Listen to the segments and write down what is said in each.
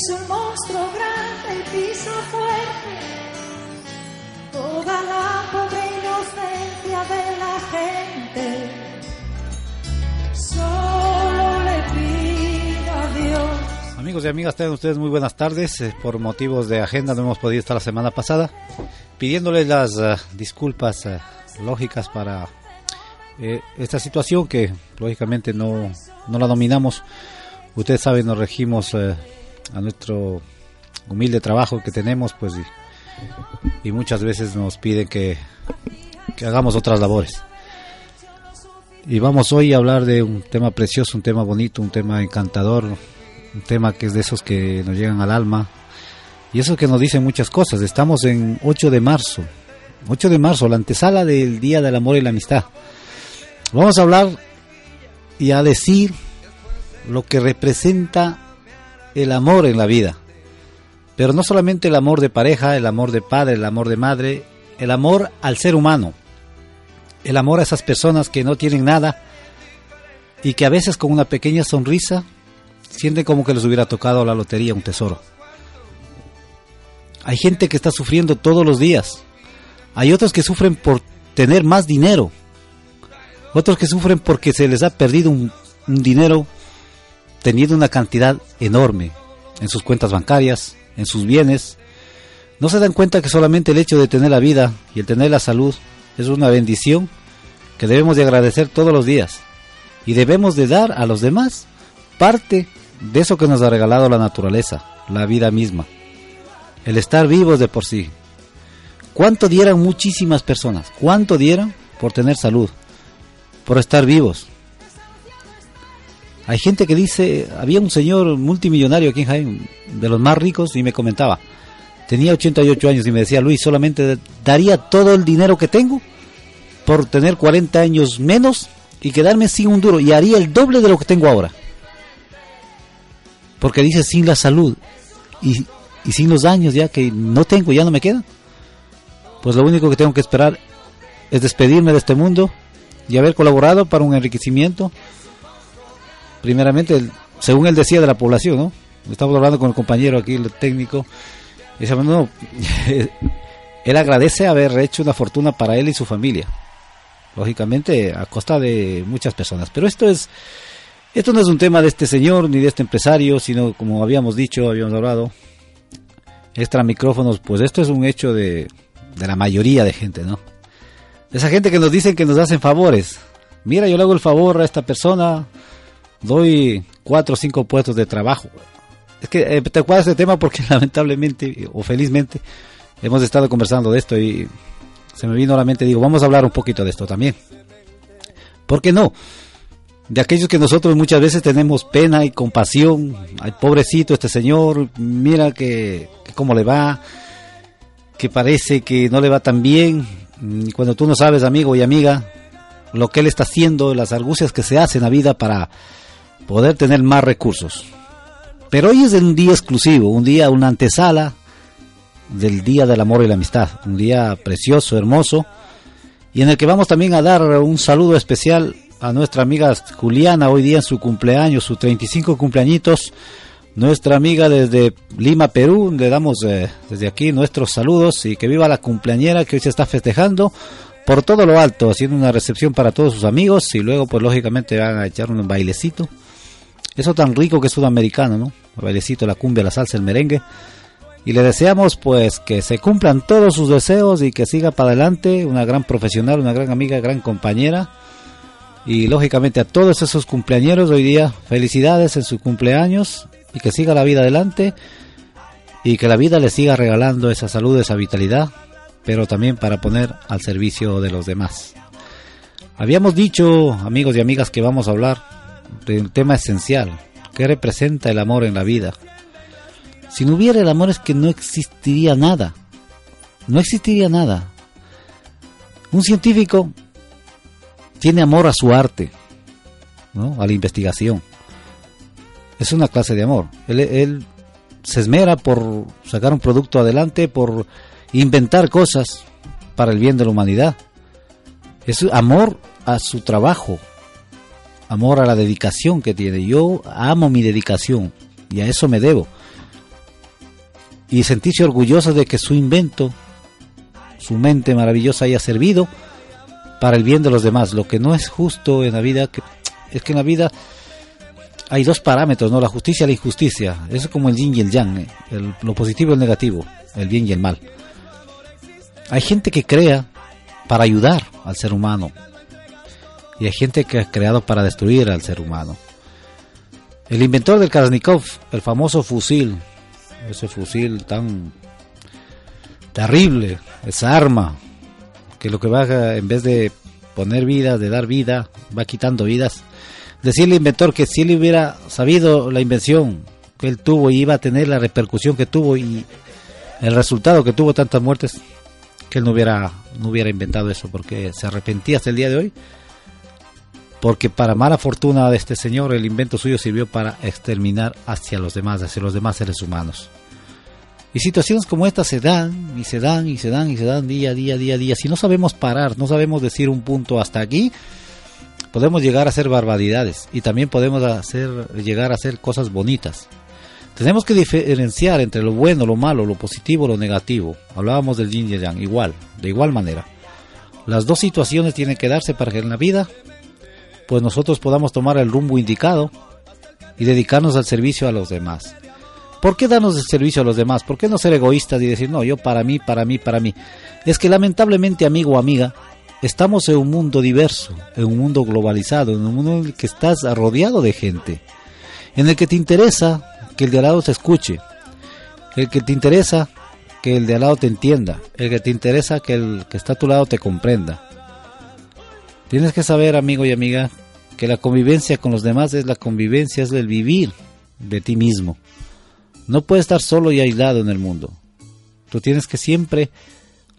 Es un monstruo grande y pisa fuerte toda la pobre inocencia de la gente. Solo le pido a Dios. Amigos y amigas, tengan ustedes muy buenas tardes. Eh, Por motivos de agenda no hemos podido estar la semana pasada, pidiéndoles las eh, disculpas eh, lógicas para esta situación que lógicamente no, no la dominamos. Ustedes saben, nos regimos a nuestro humilde trabajo que tenemos, pues, y, muchas veces nos piden que, que hagamos otras labores. Y vamos hoy a hablar de un tema precioso, un tema bonito, un tema encantador, un tema que es de esos que nos llegan al alma y eso que nos dicen muchas cosas. Estamos en 8 de marzo, 8 de marzo, la antesala del Día del Amor y la Amistad. Vamos a hablar y a decir lo que representa el amor en la vida. Pero no solamente el amor de pareja, el amor de padre, el amor de madre, el amor al ser humano. El amor a esas personas que no tienen nada y que a veces con una pequeña sonrisa sienten como que les hubiera tocado la lotería, un tesoro. Hay gente que está sufriendo todos los días. Hay otros que sufren por tener más dinero. Otros que sufren porque se les ha perdido un, un dinero teniendo una cantidad enorme en sus cuentas bancarias, en sus bienes. No se dan cuenta que solamente el hecho de tener la vida y el tener la salud es una bendición que debemos de agradecer todos los días. Y debemos de dar a los demás parte de eso que nos ha regalado la naturaleza, la vida misma. El estar vivos de por sí. ¿Cuánto dieran muchísimas personas? ¿Cuánto dieran por tener salud? Por estar vivos. Hay gente que dice, había un señor multimillonario aquí en Jaén, de los más ricos, y me comentaba, tenía 88 años y me decía, Luis, solamente daría todo el dinero que tengo por tener 40 años menos y quedarme sin un duro, y haría el doble de lo que tengo ahora. Porque dice, sin la salud y, y sin los años ya que no tengo, ya no me queda, pues lo único que tengo que esperar es despedirme de este mundo y haber colaborado para un enriquecimiento primeramente, según él decía, de la población, ¿no? Estamos hablando con el compañero aquí, el técnico, y dice, él agradece haber hecho una fortuna para él y su familia, lógicamente a costa de muchas personas, pero esto es, esto no es un tema de este señor ni de este empresario, sino como habíamos dicho, habíamos hablado, extra micrófonos, pues esto es un hecho de, de la mayoría de gente, ¿no? Esa gente que nos dicen que nos hacen favores. Mira, yo le hago el favor a esta persona, doy cuatro o cinco puestos de trabajo. Es que eh, te acuerdas de este tema porque lamentablemente o felizmente hemos estado conversando de esto y se me vino a la mente, digo, vamos a hablar un poquito de esto también. ¿Por qué no? De aquellos que nosotros muchas veces tenemos pena y compasión. Ay, pobrecito este señor, mira que, cómo le va, que parece que no le va tan bien. Y cuando tú no sabes, amigo y amiga, lo que él está haciendo, las argucias que se hacen en la vida para poder tener más recursos. Pero hoy es un día exclusivo, un día, una antesala del Día del Amor y la Amistad, un día precioso, hermoso, y en el que vamos también a dar un saludo especial a nuestra amiga Juliana, hoy día en su cumpleaños, sus 35 cumpleañitos, nuestra amiga desde Lima, Perú, le damos eh, desde aquí nuestros saludos y que viva la cumpleañera que hoy se está festejando por todo lo alto, haciendo una recepción para todos sus amigos y luego pues lógicamente van a echar un bailecito. Eso tan rico que es sudamericano, ¿no? El la cumbia, la salsa, el merengue. Y le deseamos pues que se cumplan todos sus deseos y que siga para adelante, una gran profesional, una gran amiga, gran compañera. Y lógicamente a todos esos cumpleañeros hoy día, felicidades en su cumpleaños y que siga la vida adelante y que la vida les siga regalando esa salud, esa vitalidad, pero también para poner al servicio de los demás. Habíamos dicho, amigos y amigas, que vamos a hablar un tema esencial, ¿qué representa el amor en la vida? Si no hubiera el amor es que no existiría nada, no existiría nada. Un científico tiene amor a su arte, ¿no? a la investigación. Es una clase de amor. Él, se esmera por sacar un producto adelante, por inventar cosas para el bien de la humanidad. Es amor a su trabajo, amor a la dedicación que tiene. Yo amo mi dedicación y a eso me debo. Y sentirse orgulloso de que su invento, su mente maravillosa haya servido para el bien de los demás. Lo que no es justo en la vida que, es que en la vida hay dos parámetros, ¿no? La justicia y la injusticia. Eso es como el yin y el yang, ¿eh? lo positivo y el negativo, el bien y el mal. Hay gente que crea para ayudar al ser humano. Y hay gente que ha creado para destruir al ser humano. El inventor del Kalashnikov, el famoso fusil, ese fusil tan terrible, esa arma que lo que va en vez de poner vida, de dar vida, va quitando vidas. Decirle al inventor que si él hubiera sabido la invención que él tuvo y iba a tener la repercusión que tuvo y el resultado que tuvo tantas muertes, que él no hubiera, no hubiera inventado eso, porque se arrepentía hasta el día de hoy. Porque para mala fortuna de este señor, el invento suyo sirvió para exterminar hacia los demás, hacia los demás seres humanos. Y situaciones como estas se dan y se dan y se dan y se dan día a día, día a día. Si no sabemos parar, no sabemos decir un punto hasta aquí, podemos llegar a hacer barbaridades y también podemos llegar a hacer cosas bonitas. Tenemos que diferenciar entre lo bueno, lo malo, lo positivo, lo negativo. Hablábamos del yin y yang, igual, de igual manera. Las dos situaciones tienen que darse para que en la vida, pues nosotros podamos tomar el rumbo indicado y dedicarnos al servicio a los demás. ¿Por qué darnos el servicio a los demás? ¿Por qué no ser egoístas y decir, no, yo para mí, para mí, para mí? Es que lamentablemente, amigo o amiga, estamos en un mundo diverso, en un mundo globalizado, en un mundo en el que estás rodeado de gente, en el que te interesa que el de al lado te escuche, el que te interesa que el de al lado te entienda, el que te interesa que el que está a tu lado te comprenda. Tienes que saber, amigo y amiga, que la convivencia con los demás es la convivencia, es el vivir de ti mismo. No puedes estar solo y aislado en el mundo. Tú tienes que siempre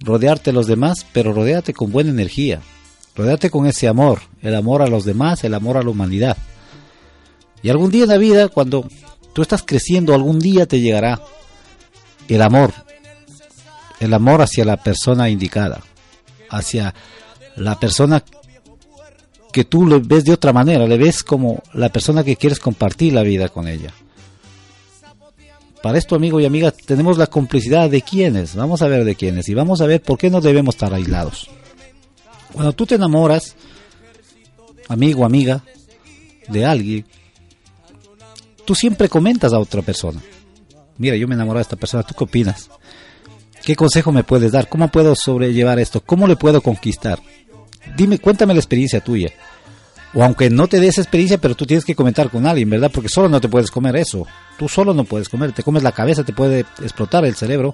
rodearte de los demás, pero rodeate con buena energía. Rodeate con ese amor, el amor a los demás, el amor a la humanidad. Y algún día en la vida, cuando tú estás creciendo, algún día te llegará el amor, el amor hacia la persona indicada, hacia la persona que tú le ves de otra manera, le ves como la persona que quieres compartir la vida con ella. Para esto, amigo y amiga, tenemos la complicidad de quiénes. Vamos a ver de quiénes y vamos a ver por qué no debemos estar aislados. Cuando tú te enamoras, amigo, amiga, de alguien, tú siempre comentas a otra persona. Mira, yo me enamoré de esta persona, ¿tú qué opinas? ¿Qué consejo me puedes dar? ¿Cómo puedo sobrellevar esto? ¿Cómo le puedo conquistar? Dime, cuéntame la experiencia tuya. O aunque no te des experiencia, pero tú tienes que comentar con alguien, ¿verdad? Porque solo no te puedes comer eso. Tú solo no puedes comer. Te comes la cabeza, te puede explotar el cerebro.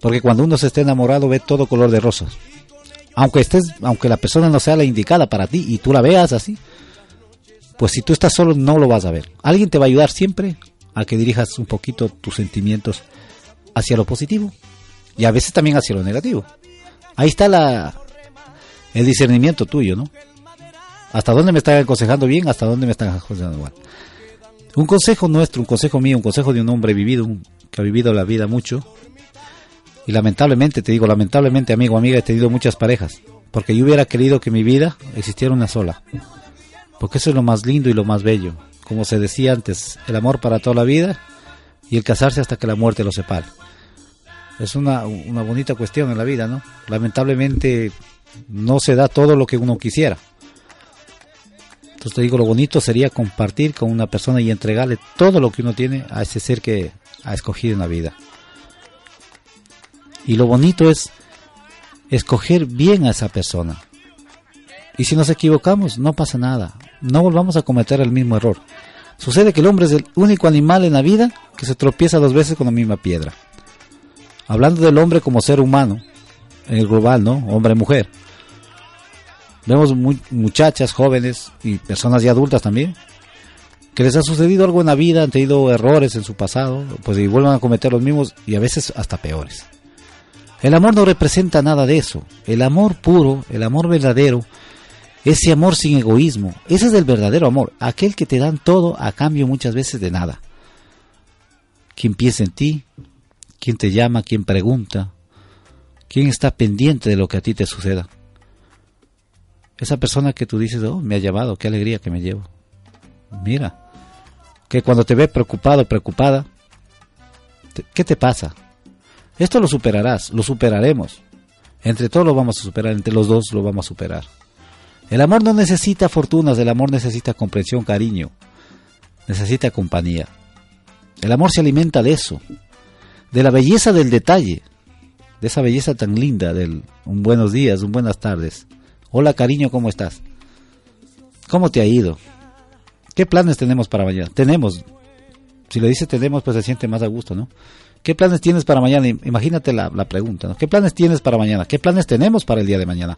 Porque cuando uno se esté enamorado ve todo color de rosas. Aunque estés, aunque la persona no sea la indicada para ti y tú la veas así, pues si tú estás solo no lo vas a ver. Alguien te va a ayudar siempre a que dirijas un poquito tus sentimientos hacia lo positivo y a veces también hacia lo negativo. Ahí está la el discernimiento tuyo, ¿no? hasta dónde me están aconsejando bien, hasta dónde me están aconsejando mal. Un consejo nuestro, un consejo mío, un consejo de un hombre vivido, que ha vivido la vida mucho. Y lamentablemente, te digo, lamentablemente, amigo, amiga, he tenido muchas parejas. Porque yo hubiera querido que mi vida existiera una sola. Porque eso es lo más lindo y lo más bello. Como se decía antes, el amor para toda la vida y el casarse hasta que la muerte lo separe. Es una, una bonita cuestión en la vida, ¿no? Lamentablemente no se da todo lo que uno quisiera. Entonces te digo, lo bonito sería compartir con una persona y entregarle todo lo que uno tiene a ese ser que ha escogido en la vida. Y lo bonito es escoger bien a esa persona. Y si nos equivocamos, no pasa nada. No volvamos a cometer el mismo error. Sucede que el hombre es el único animal en la vida que se tropieza dos veces con la misma piedra. Hablando del hombre como ser humano, en el global, ¿no? Hombre-mujer. Vemos muchachas, jóvenes y personas ya adultas también, que les ha sucedido algo en la vida, han tenido errores en su pasado, pues y vuelven a cometer los mismos y a veces hasta peores. El amor no representa nada de eso. El amor puro, el amor verdadero, ese amor sin egoísmo, ese es el verdadero amor, aquel que te dan todo a cambio muchas veces de nada. Quien piensa en ti, quien te llama, quien pregunta, quien está pendiente de lo que a ti te suceda. Esa persona que tú dices, oh, me ha llamado, qué alegría que me llevo. Mira, que cuando te ve preocupado, preocupada, ¿qué te pasa? Esto lo superarás, lo superaremos. Entre todos lo vamos a superar, entre los dos lo vamos a superar. El amor no necesita fortunas, el amor necesita comprensión, cariño, necesita compañía. El amor se alimenta de eso, de la belleza del detalle, de esa belleza tan linda del un buenos días, un buenas tardes. Hola cariño, ¿cómo estás? ¿Cómo te ha ido? ¿Qué planes tenemos para mañana? Tenemos. Si lo dice tenemos, pues se siente más a gusto, ¿no? ¿Qué planes tienes para mañana? Imagínate la, pregunta, ¿no? ¿Qué planes tienes para mañana? ¿Qué planes tenemos para el día de mañana?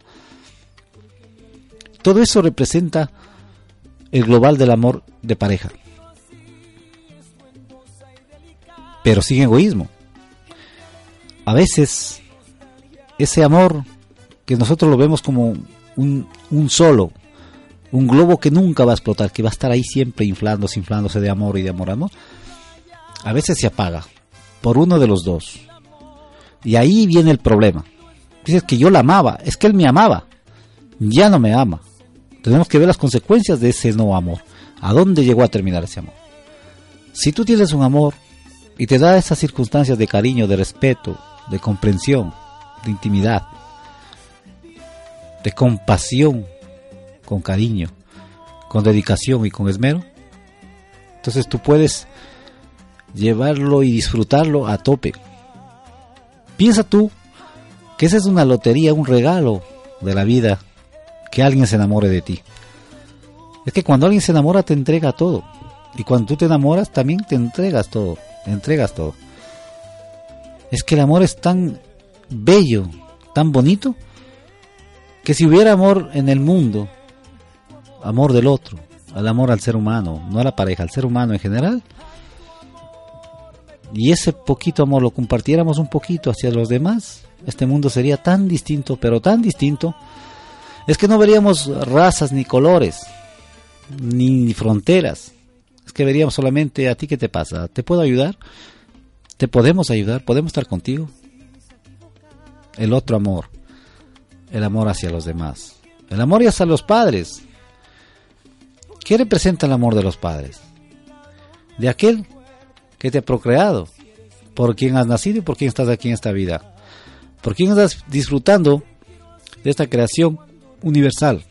Todo eso representa el global del amor de pareja. Pero sin egoísmo. A veces, ese amor que nosotros lo vemos como un, solo, un globo que nunca va a explotar, que va a estar ahí siempre inflándose, inflándose de amor y de amor, amor, a veces se apaga por uno de los dos. Y ahí viene el problema. Dices que yo la amaba, es que él me amaba, ya no me ama. Tenemos que ver las consecuencias de ese no amor. ¿A dónde llegó a terminar ese amor? Si tú tienes un amor y te da esas circunstancias de cariño, de respeto, de comprensión, de intimidad, de compasión, con cariño, con dedicación y con esmero, entonces tú puedes llevarlo y disfrutarlo a tope. Piensa tú que esa es una lotería, un regalo de la vida, que alguien se enamore de ti. Es que cuando alguien se enamora te entrega todo. Y cuando tú te enamoras también te entregas todo, entregas todo. Es que el amor es tan bello, tan bonito, que si hubiera amor en el mundo, amor del otro, al amor al ser humano, no a la pareja, al ser humano en general. Y ese poquito amor lo compartiéramos un poquito hacia los demás, este mundo sería tan distinto, pero tan distinto, es que no veríamos razas ni colores, ni fronteras. Es que veríamos solamente a ti qué te pasa, ¿te puedo ayudar? ¿Te podemos ayudar? ¿Podemos estar contigo? El otro amor, el amor hacia los demás, el amor hacia los padres, ¿Qué representa el amor de los padres? De aquel que te ha procreado, por quien has nacido y por quien estás aquí en esta vida, por quien estás disfrutando de esta creación universal,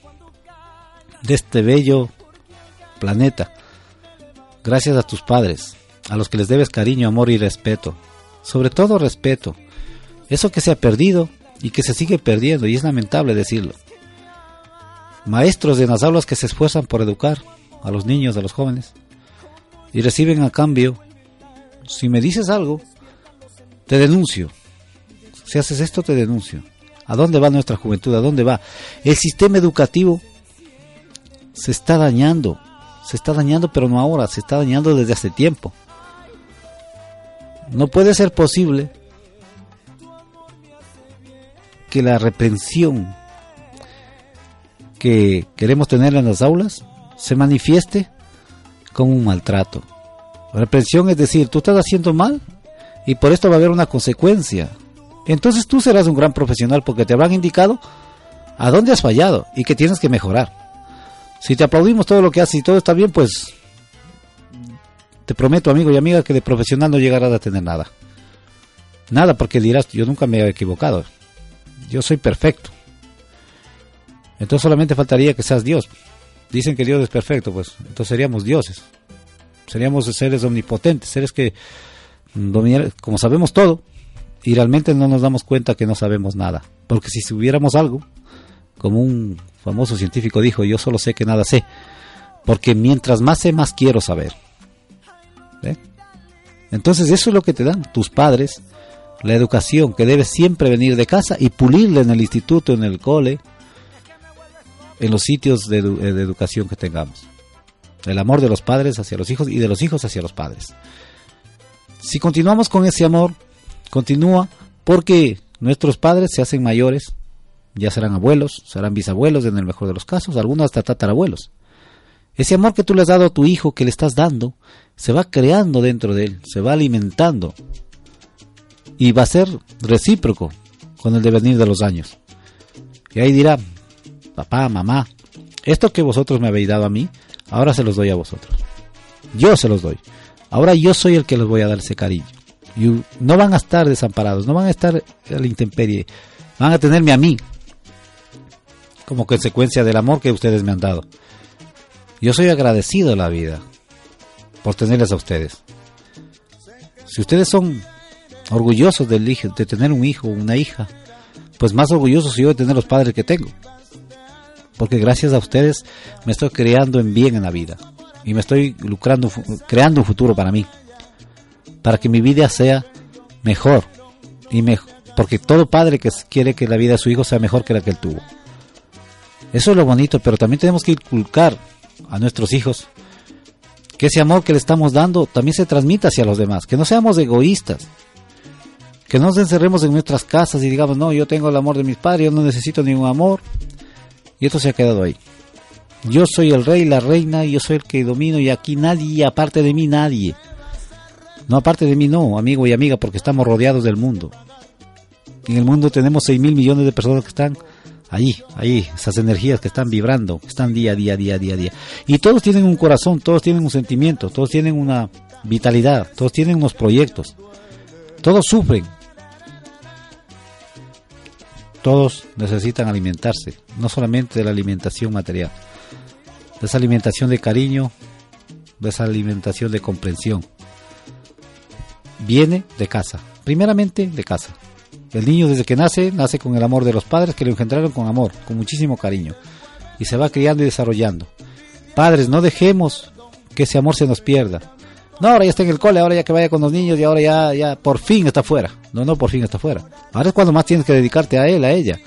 de este bello planeta, gracias a tus padres, a los que les debes cariño, amor y respeto, sobre todo respeto, eso que se ha perdido y que se sigue perdiendo, y es lamentable decirlo maestros de las aulas que se esfuerzan por educar a los niños, a los jóvenes, y reciben a cambio, si me dices algo, te denuncio. Si haces esto, te denuncio. ¿A dónde va nuestra juventud? ¿A dónde va? El sistema educativo se está dañando. Se está dañando, pero no ahora, se está dañando desde hace tiempo. No puede ser posible que la reprensión que queremos tener en las aulas se manifieste como un maltrato. Represión es decir, tú estás haciendo mal y por esto va a haber una consecuencia. Entonces tú serás un gran profesional porque te habrán indicado a dónde has fallado y que tienes que mejorar. Si te aplaudimos todo lo que haces y todo está bien, pues te prometo, amigo y amiga, que de profesional no llegarás a tener nada. Nada, porque dirás, yo nunca me he equivocado. Yo soy perfecto. Entonces solamente faltaría que seas Dios. Dicen que Dios es perfecto, pues entonces seríamos dioses. Seríamos seres omnipotentes, seres que dominar, como sabemos todo, y realmente no nos damos cuenta que no sabemos nada. Porque si subiéramos algo, como un famoso científico dijo, yo solo sé que nada sé, porque mientras más sé, más quiero saber. ¿Ve? Entonces eso es lo que te dan tus padres, la educación que debe siempre venir de casa y pulirla en el instituto, en el cole, en los sitios de, de educación que tengamos. El amor de los padres hacia los hijos y de los hijos hacia los padres. Si continuamos con ese amor, continúa porque nuestros padres se hacen mayores, ya serán abuelos, serán bisabuelos en el mejor de los casos, algunos hasta tatarabuelos. Ese amor que tú le has dado a tu hijo, que le estás dando, se va creando dentro de él, se va alimentando y va a ser recíproco con el devenir de los años. Y ahí dirá, papá, mamá, esto que vosotros me habéis dado a mí, ahora se los doy a vosotros. Yo se los doy. Ahora yo soy el que les voy a dar ese cariño. Y no van a estar desamparados, no van a estar a la intemperie, van a tenerme a mí como consecuencia del amor que ustedes me han dado. Yo soy agradecido a la vida por tenerles a ustedes. Si ustedes son orgullosos del de tener un hijo o una hija, pues más orgulloso soy yo de tener los padres que tengo. Porque gracias a ustedes me estoy creando en bien en la vida y me estoy lucrando, creando un futuro para mí, para que mi vida sea mejor y mejor, porque todo padre que quiere que la vida de su hijo sea mejor que la que él tuvo. Eso es lo bonito, pero también tenemos que inculcar a nuestros hijos que ese amor que le estamos dando también se transmita hacia los demás, que no seamos egoístas, que no nos encerremos en nuestras casas y digamos, no, yo tengo el amor de mis padres, yo no necesito ningún amor, y esto se ha quedado ahí. Yo soy el rey, la reina, yo soy el que domino, y aquí nadie, aparte de mí, nadie. No, aparte de mí, no, amigo y amiga, porque estamos rodeados del mundo. En el mundo tenemos 6 mil millones de personas que están ahí, ahí, esas energías que están vibrando, están día a día, día a día, día. Y todos tienen un corazón, todos tienen un sentimiento, todos tienen una vitalidad, todos tienen unos proyectos, todos sufren. Todos necesitan alimentarse, no solamente de la alimentación material, de esa alimentación de cariño, de esa alimentación de comprensión. Viene de casa, primeramente de casa. El niño desde que nace, nace con el amor de los padres que lo engendraron con amor, con muchísimo cariño. Y se va criando y desarrollando. Padres, no dejemos que ese amor se nos pierda. No, ahora ya está en el cole, ahora ya que vaya con los niños y ahora ya, ya por fin está fuera. No, no, por fin está fuera. Ahora es cuando más tienes que dedicarte a él, a ella.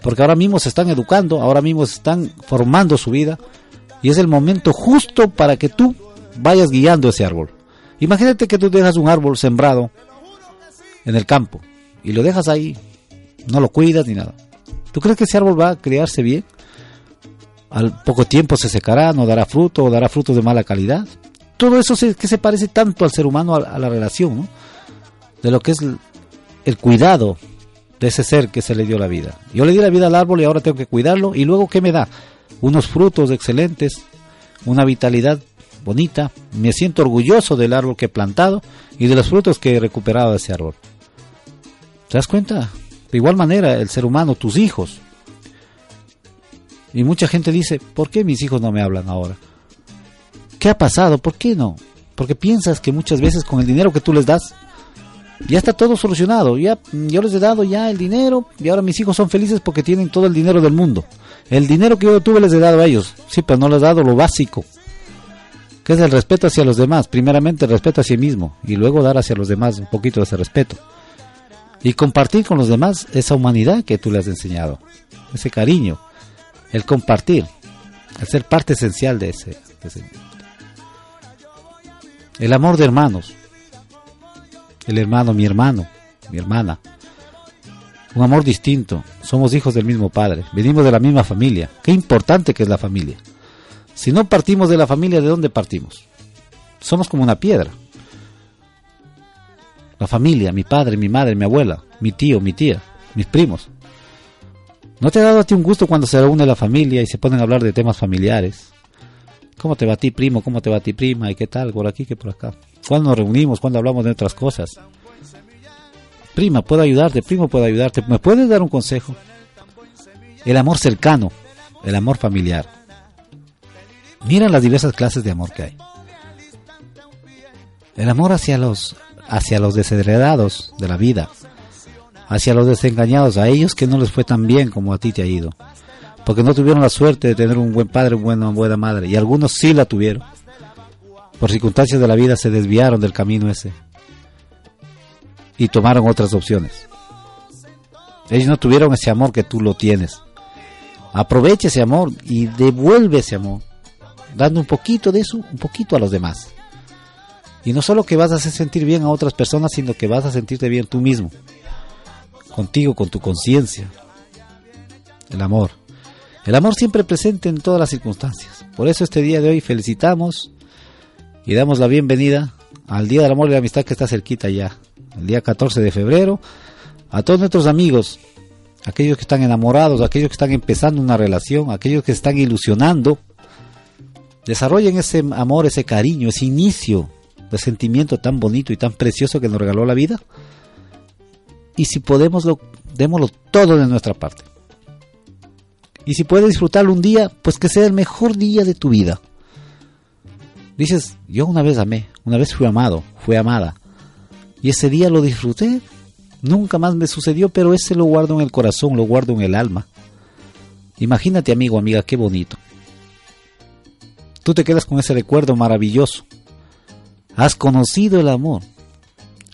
Porque ahora mismo se están educando, ahora mismo se están formando su vida. Y es el momento justo para que tú vayas guiando ese árbol. Imagínate que tú dejas un árbol sembrado en el campo y lo dejas ahí, no lo cuidas ni nada. ¿Tú crees que ese árbol va a criarse bien? Al poco tiempo se secará, no dará fruto o dará frutos de mala calidad. Todo eso se, que se parece tanto al ser humano, a, la relación. De lo que es el, el cuidado de ese ser que se le dio la vida. Yo le di la vida al árbol y ahora tengo que cuidarlo. ¿Y luego qué me da? Unos frutos excelentes, una vitalidad bonita. Me siento orgulloso del árbol que he plantado y de los frutos que he recuperado de ese árbol. ¿Te das cuenta? De igual manera, el ser humano, tus hijos. Y mucha gente dice, ¿por qué mis hijos no me hablan ahora? ¿Qué ha pasado? ¿Por qué no? Porque piensas que muchas veces con el dinero que tú les das, ya está todo solucionado. Ya, yo les he dado ya el dinero y ahora mis hijos son felices porque tienen todo el dinero del mundo. El dinero que yo tuve les he dado a ellos. Sí, pero no les he dado lo básico. Que es el respeto hacia los demás. Primeramente el respeto hacia sí mismo y luego dar hacia los demás un poquito de ese respeto. Y compartir con los demás esa humanidad que tú les has enseñado. Ese cariño. El compartir. El ser parte esencial de ese, de ese el amor de hermanos. El hermano, mi hermano, mi hermana. Un amor distinto. Somos hijos del mismo padre. Venimos de la misma familia. Qué importante que es la familia. Si no partimos de la familia, ¿de dónde partimos? Somos como una piedra. La familia, mi padre, mi madre, mi abuela, mi tío, mi tía, mis primos. ¿No te ha dado a ti un gusto cuando se reúne la familia y se ponen a hablar de temas familiares? ¿Cómo te va a ti, primo? ¿Cómo te va a ti, prima? ¿Y qué tal? Por aquí que por acá. ¿Cuándo nos reunimos? ¿Cuándo hablamos de otras cosas? Prima, puedo ayudarte, primo, puedo ayudarte. ¿Me puedes dar un consejo? El amor cercano, el amor familiar. Mira las diversas clases de amor que hay. El amor hacia los, hacia los desheredados de la vida, hacia los desengañados, a ellos que no les fue tan bien como a ti te ha ido. porque no tuvieron la suerte de tener un buen padre, una buena madre, y algunos sí la tuvieron. Por circunstancias de la vida se desviaron del camino ese y tomaron otras opciones. Ellos no tuvieron ese amor que tú lo tienes. Aprovecha ese amor y devuelve ese amor, dando un poquito de eso, un poquito a los demás. Y no solo que vas a hacer sentir bien a otras personas, sino que vas a sentirte bien tú mismo, contigo, con tu conciencia. El amor. El amor siempre presente en todas las circunstancias. Por eso este día de hoy felicitamos y damos la bienvenida al Día del Amor y la Amistad que está cerquita ya, el día 14 de febrero, a todos nuestros amigos, aquellos que están enamorados, aquellos que están empezando una relación, aquellos que están ilusionando, desarrollen ese amor, ese cariño, ese inicio de sentimiento tan bonito y tan precioso que nos regaló la vida. Y si podemos, lo, démoslo todo de nuestra parte. Y si puedes disfrutarlo un día, pues que sea el mejor día de tu vida. Dices, yo una vez amé, una vez fui amado, fui amada. Y ese día lo disfruté, Nunca más me sucedió, pero ese lo guardo en el corazón, lo guardo en el alma. Imagínate, amigo, amiga, qué bonito. Tú te quedas con ese recuerdo maravilloso. Has conocido el amor.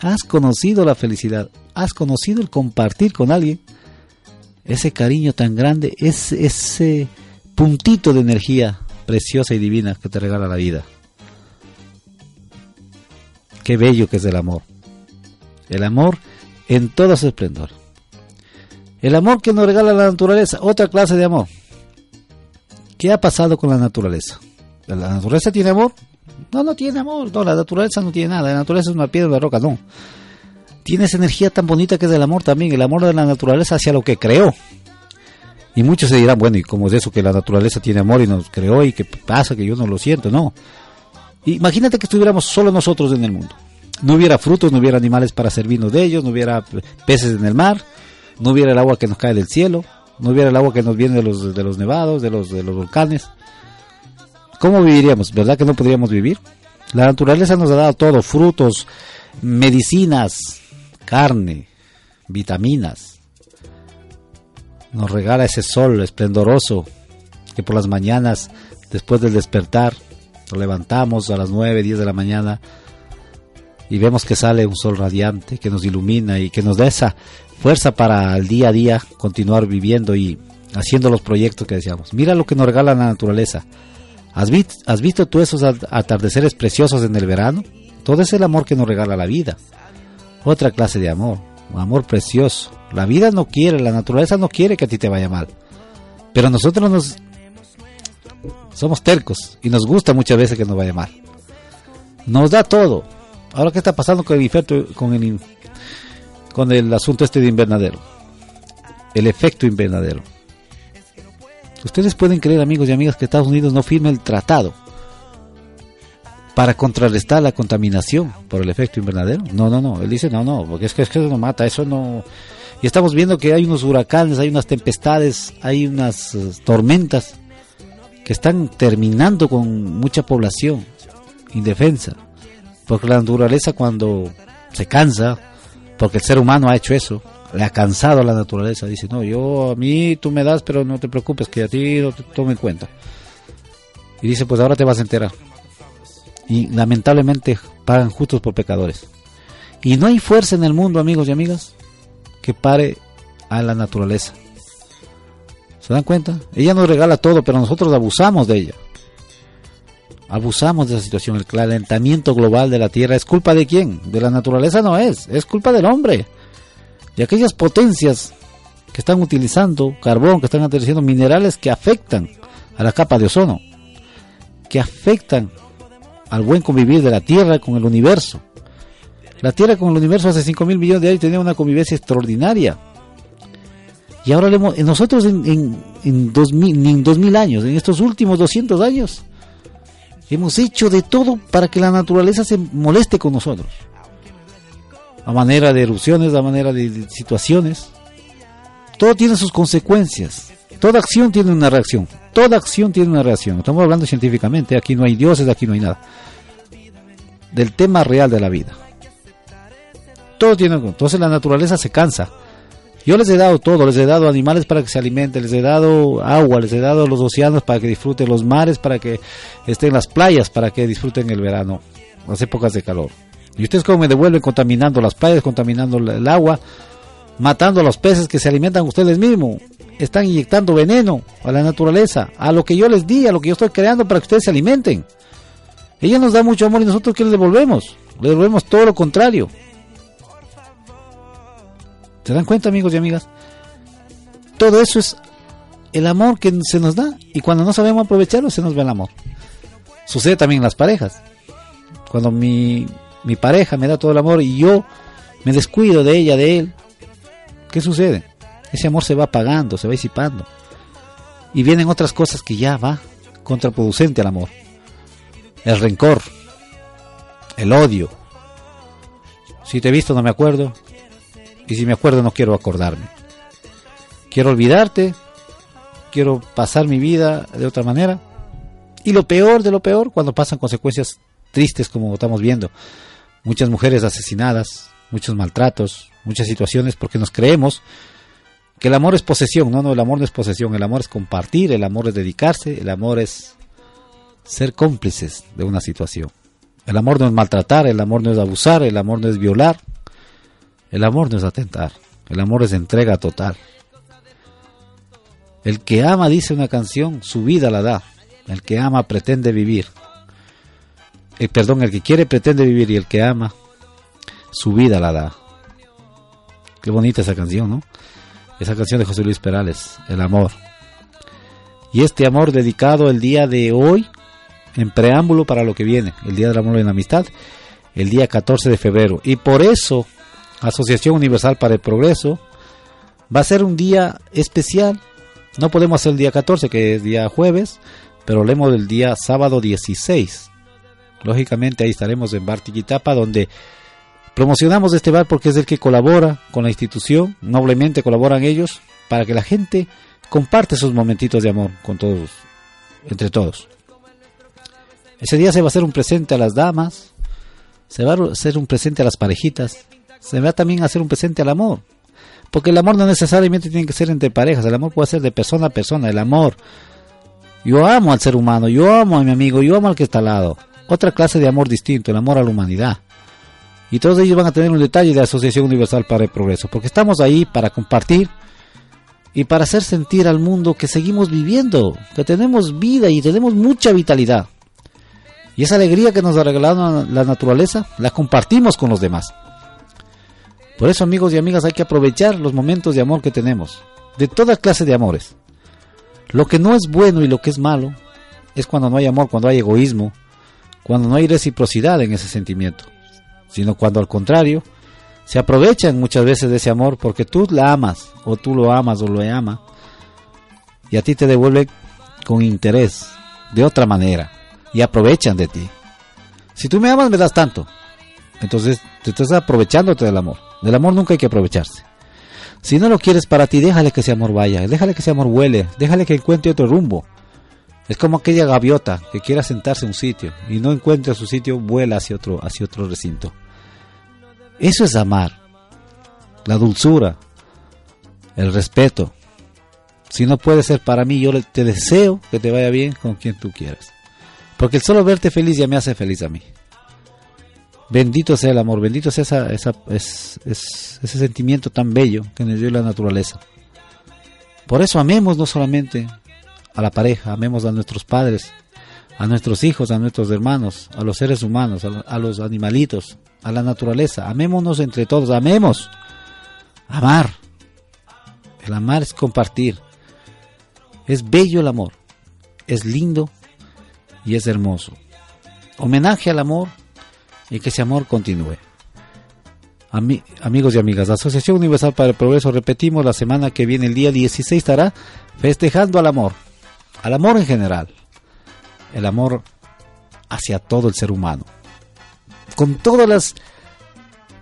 Has conocido la felicidad. Has conocido el compartir con alguien. Ese cariño tan grande, ese, ese puntito de energía preciosa y divina que te regala la vida. Qué bello que es el amor. El amor en todo su esplendor. El amor que nos regala la naturaleza, otra clase de amor. ¿Qué ha pasado con la naturaleza? ¿La naturaleza tiene amor? No, no tiene amor. No, la naturaleza no tiene nada. La naturaleza es una piedra de roca, no. Tiene esa energía tan bonita que es el amor también. El amor de la naturaleza hacia lo que creó. Y muchos se dirán, bueno, ¿y cómo es eso que la naturaleza tiene amor y nos creó y qué pasa que yo no lo siento? No. Imagínate que estuviéramos solo nosotros en el mundo no hubiera frutos, no hubiera animales para servirnos de ellos, no hubiera peces en el mar, no hubiera el agua que nos cae del cielo, no hubiera el agua que nos viene de los, de los nevados, de los, de los volcanes. ¿Cómo viviríamos? ¿Verdad que no podríamos vivir? La naturaleza nos ha dado todo, frutos, medicinas, carne, vitaminas. Nos regala ese sol esplendoroso que por las mañanas, después del despertar, nos levantamos a las 9, 10 de la mañana, y vemos que sale un sol radiante que nos ilumina y que nos da esa fuerza para el día a día continuar viviendo y haciendo los proyectos que deseamos. Mira lo que nos regala la naturaleza. ¿Has, ¿Has visto tú esos atardeceres preciosos en el verano? Todo es el amor que nos regala la vida. Otra clase de amor, un amor precioso. La vida no quiere, la naturaleza no quiere que a ti te vaya mal. Pero nosotros nos somos tercos y nos gusta muchas veces que nos vaya mal. Nos da todo, Ahora, ¿qué está pasando con el efecto, con el, con el asunto este de invernadero? El efecto invernadero. Ustedes pueden creer, amigos y amigas, que Estados Unidos no firme el tratado para contrarrestar la contaminación por el efecto invernadero. No, no, no. Él dice, no, no, porque es que, es que eso no mata, eso no... Y estamos viendo que hay unos huracanes, hay unas tempestades, hay unas eh, tormentas que están terminando con mucha población indefensa. Porque la naturaleza cuando se cansa, porque el ser humano ha hecho eso, le ha cansado la naturaleza, dice, no, yo a mí tú me das, pero no te preocupes, que a ti no te tome en cuenta. Y dice, pues ahora te vas a enterar. Y lamentablemente pagan justos por pecadores. Y no hay fuerza en el mundo, amigos y amigas, que pare a la naturaleza. ¿Se dan cuenta? Ella nos regala todo, pero nosotros abusamos de ella. Abusamos de esa situación. El calentamiento global de la Tierra es culpa de quién? De la naturaleza no es, es culpa del hombre. Y aquellas potencias que están utilizando carbón, que están utilizando minerales que afectan a la capa de ozono, que afectan al buen convivir de la Tierra con el universo. La Tierra con el universo hace 5 mil millones de años tenía una convivencia extraordinaria. Y ahora nosotros en, en, en 2000, en 2000 años, en estos últimos 200 años, Hemos hecho de todo para que la naturaleza se moleste con nosotros. A manera de erupciones, a manera de situaciones. Todo tiene sus consecuencias. Toda acción tiene una reacción. Toda acción tiene una reacción. Estamos hablando científicamente. Aquí no hay dioses, aquí no hay nada. Del tema real de la vida. Todo tiene. Entonces la naturaleza se cansa. Yo les he dado todo, les he dado animales para que se alimenten, les he dado agua, les he dado los océanos para que disfruten, los mares para que estén las playas, para que disfruten el verano, las épocas de calor. Y ustedes como me devuelven contaminando las playas, contaminando el agua, matando a los peces que se alimentan ustedes mismos. Están inyectando veneno a la naturaleza, a lo que yo les di, a lo que yo estoy creando para que ustedes se alimenten. Ella nos da mucho amor y nosotros ¿qué les devolvemos? Le devolvemos todo lo contrario. ¿Se dan cuenta, amigos y amigas? Todo eso es el amor que se nos da y cuando no sabemos aprovecharlo se nos va el amor. Sucede también en las parejas. Cuando mi, mi pareja me da todo el amor y yo me descuido de ella, de él, ¿qué sucede? Ese amor se va apagando, se va disipando. Y vienen otras cosas que ya va contraproducente al amor. El rencor, el odio. Si te he visto no me acuerdo, y si me acuerdo no quiero acordarme. Quiero olvidarte, quiero pasar mi vida de otra manera. Y lo peor de lo peor, cuando pasan consecuencias tristes como estamos viendo. Muchas mujeres asesinadas, muchos maltratos, muchas situaciones porque nos creemos que el amor es posesión. No, no, el amor no es posesión, el amor es compartir, el amor es dedicarse, el amor es ser cómplices de una situación. El amor no es maltratar, el amor no es abusar, el amor no es violar, el amor no es atentar, el amor es entrega total. El que ama, dice una canción, su vida la da. El que ama pretende vivir. Eh, perdón, el que quiere pretende vivir y el que ama, su vida la da. Qué bonita esa canción, ¿no? Esa canción de José Luis Perales, El amor. Y este amor dedicado el día de hoy, en preámbulo para lo que viene, el Día del Amor y la Amistad, el día 14 de febrero. Y por eso Asociación Universal para el Progreso, va a ser un día especial. No podemos hacer el día 14, que es día jueves, pero leemos el día sábado 16. Lógicamente ahí estaremos en Bar Tiquitapa, donde promocionamos este bar porque es el que colabora con la institución, noblemente colaboran ellos, para que la gente comparte sus momentitos de amor con todos, entre todos. Ese día se va a hacer un presente a las damas, se va a hacer un presente a las parejitas, se va también a hacer un presente al amor. Porque el amor no necesariamente tiene que ser entre parejas, el amor puede ser de persona a persona, el amor. Yo amo al ser humano, yo amo a mi amigo, yo amo al que está al lado. Otra clase de amor distinto, el amor a la humanidad. Y todos ellos van a tener un detalle de Asociación Universal para el Progreso, porque estamos ahí para compartir y para hacer sentir al mundo que seguimos viviendo, que tenemos vida y tenemos mucha vitalidad. Y esa alegría que nos ha regalado la naturaleza, la compartimos con los demás. Por eso, amigos y amigas, hay que aprovechar los momentos de amor que tenemos, de toda clase de amores. Lo que no es bueno y lo que es malo es cuando no hay amor, cuando hay egoísmo, cuando no hay reciprocidad en ese sentimiento, sino cuando al contrario, se aprovechan muchas veces de ese amor porque tú la amas, o tú lo amas o lo ama, y a ti te devuelve con interés, de otra manera, y aprovechan de ti. Si tú me amas, me das tanto. Entonces te estás aprovechándote del amor. Del amor nunca hay que aprovecharse. Si no lo quieres para ti, déjale que ese amor vaya, déjale que ese amor huele, déjale que encuentre otro rumbo. Es como aquella gaviota que quiera sentarse en un sitio y no encuentra su sitio, vuela hacia otro, hacia otro recinto. Eso es amar. La dulzura, el respeto. Si no puede ser para mí, yo te deseo que te vaya bien con quien tú quieras. Porque el solo verte feliz ya me hace feliz a mí. Bendito sea el amor, bendito sea esa, esa, ese sentimiento tan bello que nos dio la naturaleza. Por eso amemos no solamente a la pareja, amemos a nuestros padres, a nuestros hijos, a nuestros hermanos, a los seres humanos, a, los animalitos, a la naturaleza. Amémonos entre todos, amemos. Amar. El amar es compartir. Es bello el amor. Es lindo y es hermoso. Homenaje al amor y que ese amor continúe. amigos y amigas, la Asociación Universal para el Progreso, repetimos, la semana que viene, el día 16, estará festejando al amor, al amor en general, el amor hacia todo el ser humano, con todas las,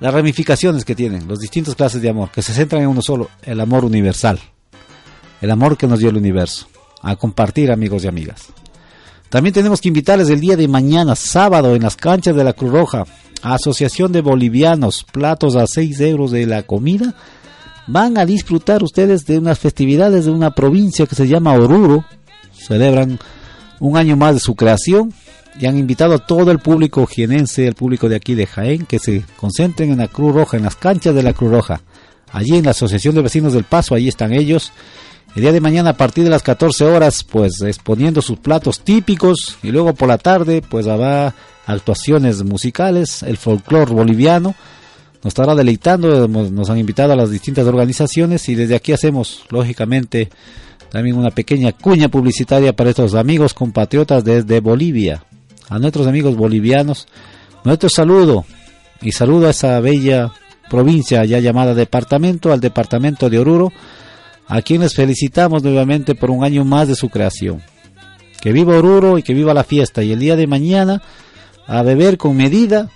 ramificaciones que tienen, las distintas clases de amor, que se centran en uno solo, el amor universal, el amor que nos dio el universo, a compartir amigos y amigas. También tenemos que invitarles el día de mañana, sábado, en las canchas de la Cruz Roja, Asociación de Bolivianos, platos a 6 euros de la comida, van a disfrutar ustedes de unas festividades de una provincia que se llama Oruro. Celebran un año más de su creación y han invitado a todo el público jienense, el público de aquí de Jaén, que se concentren en la Cruz Roja, en las canchas de la Cruz Roja. Allí en la Asociación de Vecinos del Paso, allí están ellos. El día de mañana a partir de las 14 horas, pues exponiendo sus platos típicos y luego por la tarde, pues habrá actuaciones musicales, el folclore boliviano. Nos estará deleitando, nos han invitado a las distintas organizaciones y desde aquí hacemos, lógicamente, también una pequeña cuña publicitaria para estos amigos compatriotas desde Bolivia a nuestros amigos bolivianos, nuestro saludo y saludo a esa bella provincia ya llamada departamento, al departamento de Oruro, a quienes felicitamos nuevamente por un año más de su creación. Que viva Oruro y que viva la fiesta y el día de mañana a beber con medida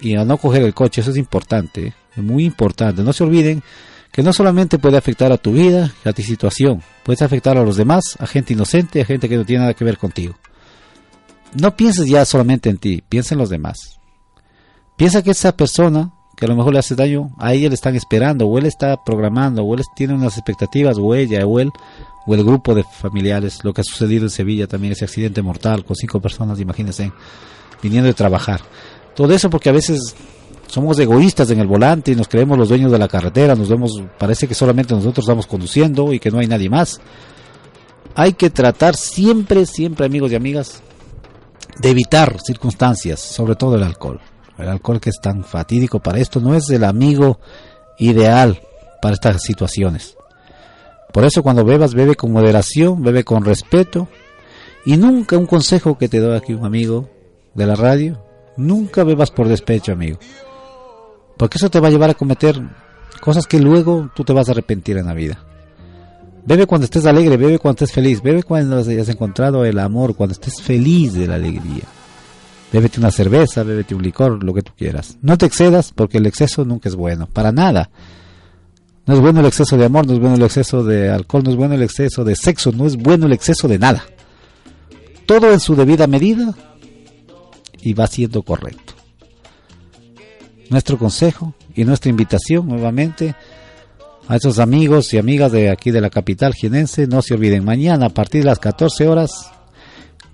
y a no coger el coche, eso es importante, es muy importante. No se olviden que no solamente puede afectar a tu vida, a tu situación, puede afectar a los demás, a gente inocente, a gente que no tiene nada que ver contigo no pienses ya solamente en ti, piensa en los demás. Piensa que esa persona que a lo mejor le hace daño, a ella le están esperando, o él está programando, o él tiene unas expectativas, o ella, o él, o el grupo de familiares, lo que ha sucedido en Sevilla también, ese accidente mortal con cinco personas, imagínense, viniendo de trabajar. Todo eso porque a veces somos egoístas en el volante y nos creemos los dueños de la carretera, nos vemos, parece que solamente nosotros estamos conduciendo y que no hay nadie más. Hay que tratar siempre, siempre amigos y amigas, de evitar circunstancias, sobre todo el alcohol. El alcohol que es tan fatídico para esto no es el amigo ideal para estas situaciones. Por eso cuando bebas, bebe con moderación, bebe con respeto y nunca un consejo que te doy aquí un amigo de la radio, nunca bebas por despecho, amigo. Porque eso te va a llevar a cometer cosas que luego tú te vas a arrepentir en la vida. Bebe cuando estés alegre, bebe cuando estés feliz, bebe cuando hayas encontrado el amor, cuando estés feliz de la alegría. Bébete una cerveza, bébete un licor, lo que tú quieras. No te excedas porque el exceso nunca es bueno, para nada. No es bueno el exceso de amor, no es bueno el exceso de alcohol, no es bueno el exceso de sexo, no es bueno el exceso de nada. Todo en su debida medida y va siendo correcto. Nuestro consejo y nuestra invitación nuevamente a esos amigos y amigas de aquí de la capital jienense, no se olviden, mañana a partir de las 14 horas,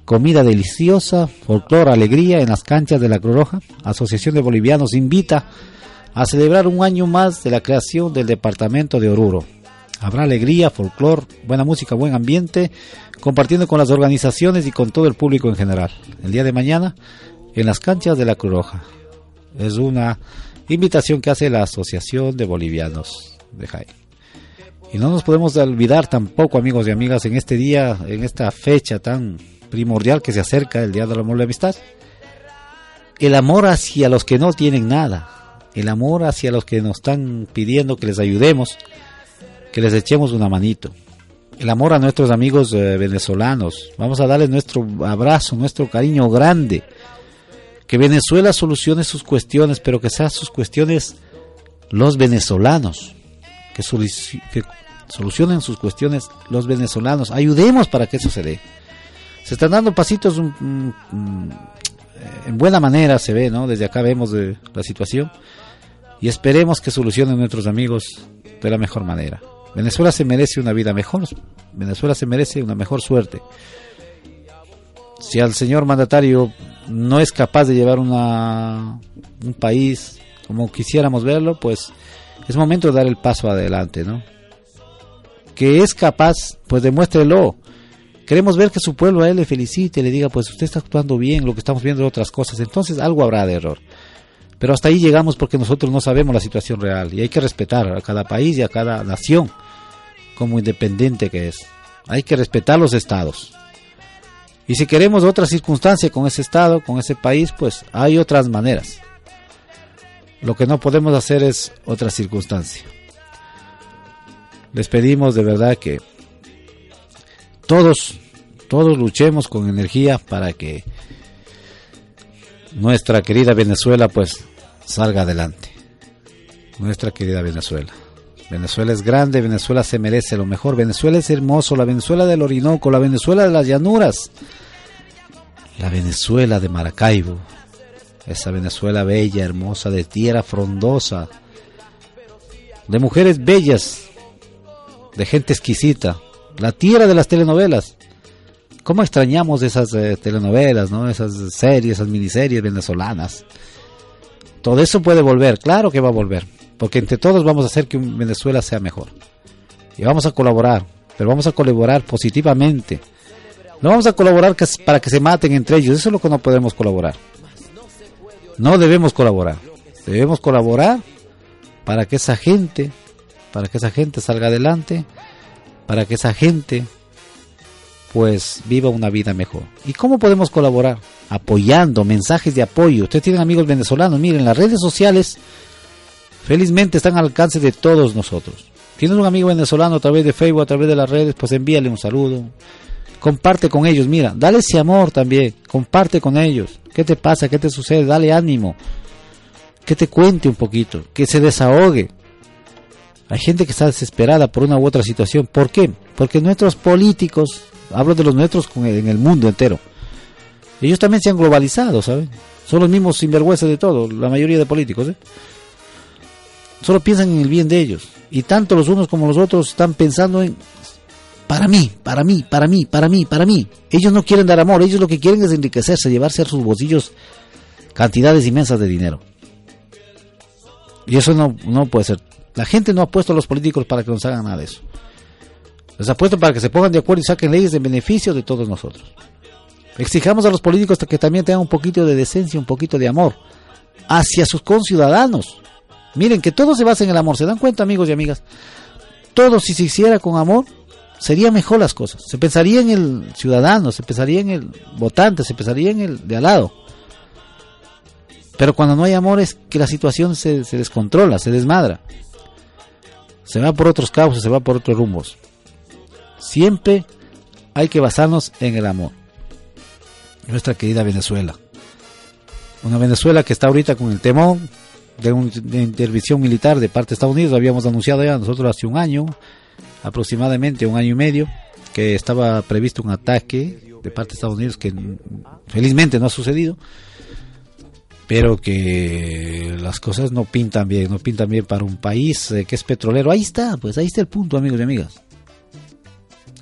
comida deliciosa, folclor, alegría en las canchas de la Cruz Roja. Asociación de Bolivianos invita a celebrar un año más de la creación del departamento de Oruro. Habrá alegría, folclor, buena música, buen ambiente, compartiendo con las organizaciones y con todo el público en general. El día de mañana, en las canchas de la Cruz Roja. Es una invitación que hace la Asociación de Bolivianos de Y no nos podemos olvidar tampoco, amigos y amigas, en este día, en esta fecha tan primordial que se acerca, el Día del Amor y la Amistad, el amor hacia los que no tienen nada, el amor hacia los que nos están pidiendo que les ayudemos, que les echemos una manito. El amor a nuestros amigos eh, venezolanos. Vamos a darles nuestro abrazo, nuestro cariño grande. Que Venezuela solucione sus cuestiones, pero que sean sus cuestiones los venezolanos que, solucionen sus cuestiones los venezolanos. Ayudemos para que eso se dé. Se están dando pasitos en buena manera, se ve, ¿no? Desde acá vemos de la situación y esperemos que solucionen nuestros amigos de la mejor manera. Venezuela se merece una vida mejor, Venezuela se merece una mejor suerte. Si al señor mandatario no es capaz de llevar una, un país como quisiéramos verlo, pues es momento de dar el paso adelante, ¿no? Que es capaz, pues demuéstrelo. Queremos ver que su pueblo a él le felicite, le diga, pues usted está actuando bien, lo que estamos viendo de otras cosas, entonces algo habrá de error. Pero hasta ahí llegamos porque nosotros no sabemos la situación real y hay que respetar a cada país y a cada nación como independiente que es. Hay que respetar los estados. Y si queremos otra circunstancia con ese estado, con ese país, pues hay otras maneras. Lo que no podemos hacer es otra circunstancia. Les pedimos de verdad que todos, todos luchemos con energía para que nuestra querida Venezuela pues salga adelante. Nuestra querida Venezuela. Venezuela es grande, Venezuela se merece lo mejor, Venezuela es hermoso, la Venezuela del Orinoco, la Venezuela de las llanuras, la Venezuela de Maracaibo, esa Venezuela bella, hermosa, de tierra frondosa, de mujeres bellas, de gente exquisita, la tierra de las telenovelas. ¿Cómo extrañamos esas eh, telenovelas, no? Esas series, esas miniseries venezolanas. Todo eso puede volver, claro que va a volver, porque entre todos vamos a hacer que Venezuela sea mejor. Y vamos a colaborar, pero vamos a colaborar positivamente. No vamos a colaborar para que se maten entre ellos, eso es lo que no podemos colaborar. No debemos colaborar. Debemos colaborar para que esa gente, para que esa gente salga adelante, para que esa gente pues viva una vida mejor. ¿Y cómo podemos colaborar? Apoyando, mensajes de apoyo. Ustedes tienen amigos venezolanos, miren, las redes sociales felizmente están al alcance de todos nosotros. Tienes un amigo venezolano a través de Facebook, a través de las redes, pues envíale un saludo. Comparte con ellos, mira, dale ese amor también, comparte con ellos. ¿Qué te pasa? ¿Qué te sucede? Dale ánimo. Que te cuente un poquito, que se desahogue. Hay gente que está desesperada por una u otra situación. ¿Por qué? Porque nuestros políticos, hablo de los nuestros en el mundo entero, ellos también se han globalizado, ¿saben? Son los mismos sinvergüenzas de todo, la mayoría de políticos, ¿eh? Solo piensan en el bien de ellos. Y tanto los unos como los otros están pensando en para mí, para mí, para mí, para mí, para mí. Ellos no quieren dar amor, ellos lo que quieren es enriquecerse, llevarse a sus bolsillos cantidades inmensas de dinero. Y eso no, no puede ser. La gente no ha puesto a los políticos para que nos hagan nada de eso. Les ha puesto para que se pongan de acuerdo y saquen leyes en beneficio de todos nosotros. Exijamos a los políticos que también tengan un poquito de decencia, un poquito de amor hacia sus conciudadanos. Miren que todo se basa en el amor. ¿Se dan cuenta, amigos y amigas? Todo si se hiciera con amor, sería mejor las cosas. Se pensaría en el ciudadano, se pensaría en el votante, se pensaría en el de al lado. Pero cuando no hay amor es que la situación se, descontrola, se desmadra. Se va por otros causas, se va por otros rumbos. Siempre hay que basarnos en el amor. Nuestra querida Venezuela. Una Venezuela que está ahorita con el temón de una intervención militar de parte de Estados Unidos. Lo habíamos anunciado ya nosotros hace un año, aproximadamente un año y medio, que estaba previsto un ataque de parte de Estados Unidos que felizmente no ha sucedido pero que las cosas no pintan bien, no pintan bien para un país eh, que es petrolero. Ahí está, pues ahí está el punto, amigos y amigas.